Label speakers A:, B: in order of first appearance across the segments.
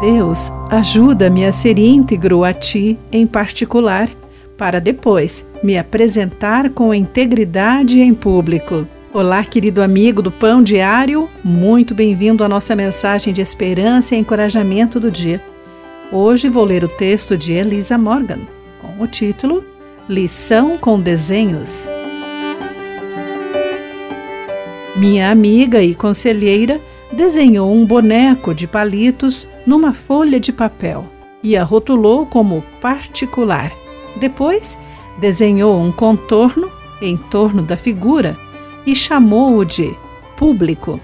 A: Deus, ajuda-me a ser íntegro a Ti em particular, para depois me apresentar com integridade em público. Olá, querido amigo do Pão Diário, muito bem-vindo à nossa mensagem de esperança e encorajamento do dia. Hoje vou ler o texto de Elisa Morgan, com o título Lição com Desenhos. Minha amiga e conselheira desenhou um boneco de palitos numa folha de papel e a rotulou como particular. Depois, desenhou um contorno em torno da figura e chamou-o de público.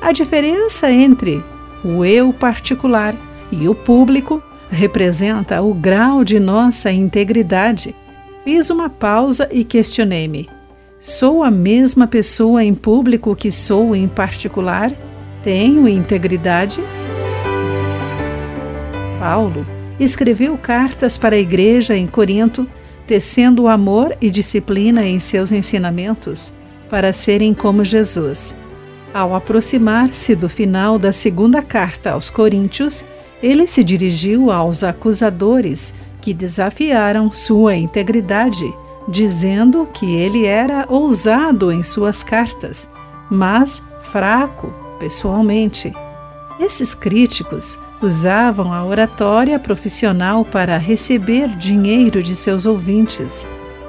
A: A diferença entre o eu particular e o público representa o grau de nossa integridade. Fiz uma pausa e questionei-me: sou a mesma pessoa em público que sou em particular? Tenho integridade? Paulo escreveu cartas para a igreja em Corinto, tecendo amor e disciplina em seus ensinamentos para serem como Jesus. Ao aproximar-se do final da segunda carta aos Coríntios, ele se dirigiu aos acusadores que desafiaram sua integridade, dizendo que ele era ousado em suas cartas, mas fraco pessoalmente. Esses críticos usavam a oratória profissional para receber dinheiro de seus ouvintes.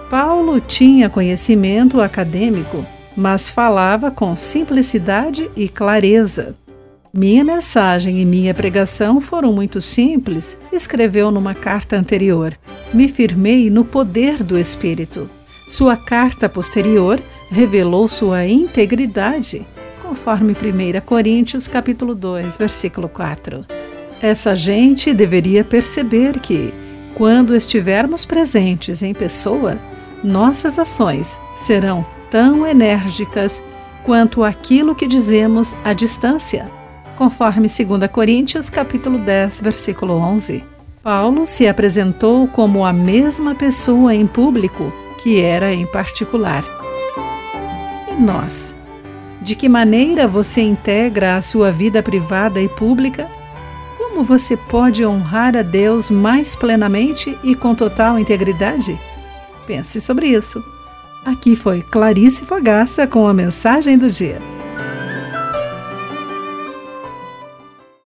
A: Paulo tinha conhecimento acadêmico, mas falava com simplicidade e clareza. Minha mensagem e minha pregação foram muito simples, escreveu numa carta anterior. Me firmei no poder do Espírito. Sua carta posterior revelou sua integridade conforme 1 Coríntios capítulo 2, versículo 4. Essa gente deveria perceber que, quando estivermos presentes em pessoa, nossas ações serão tão enérgicas quanto aquilo que dizemos à distância, conforme 2 Coríntios capítulo 10, versículo 11. Paulo se apresentou como a mesma pessoa em público que era em particular. E nós, de que maneira você integra a sua vida privada e pública? Como você pode honrar a Deus mais plenamente e com total integridade? Pense sobre isso. Aqui foi Clarice Fogaça com a mensagem do dia.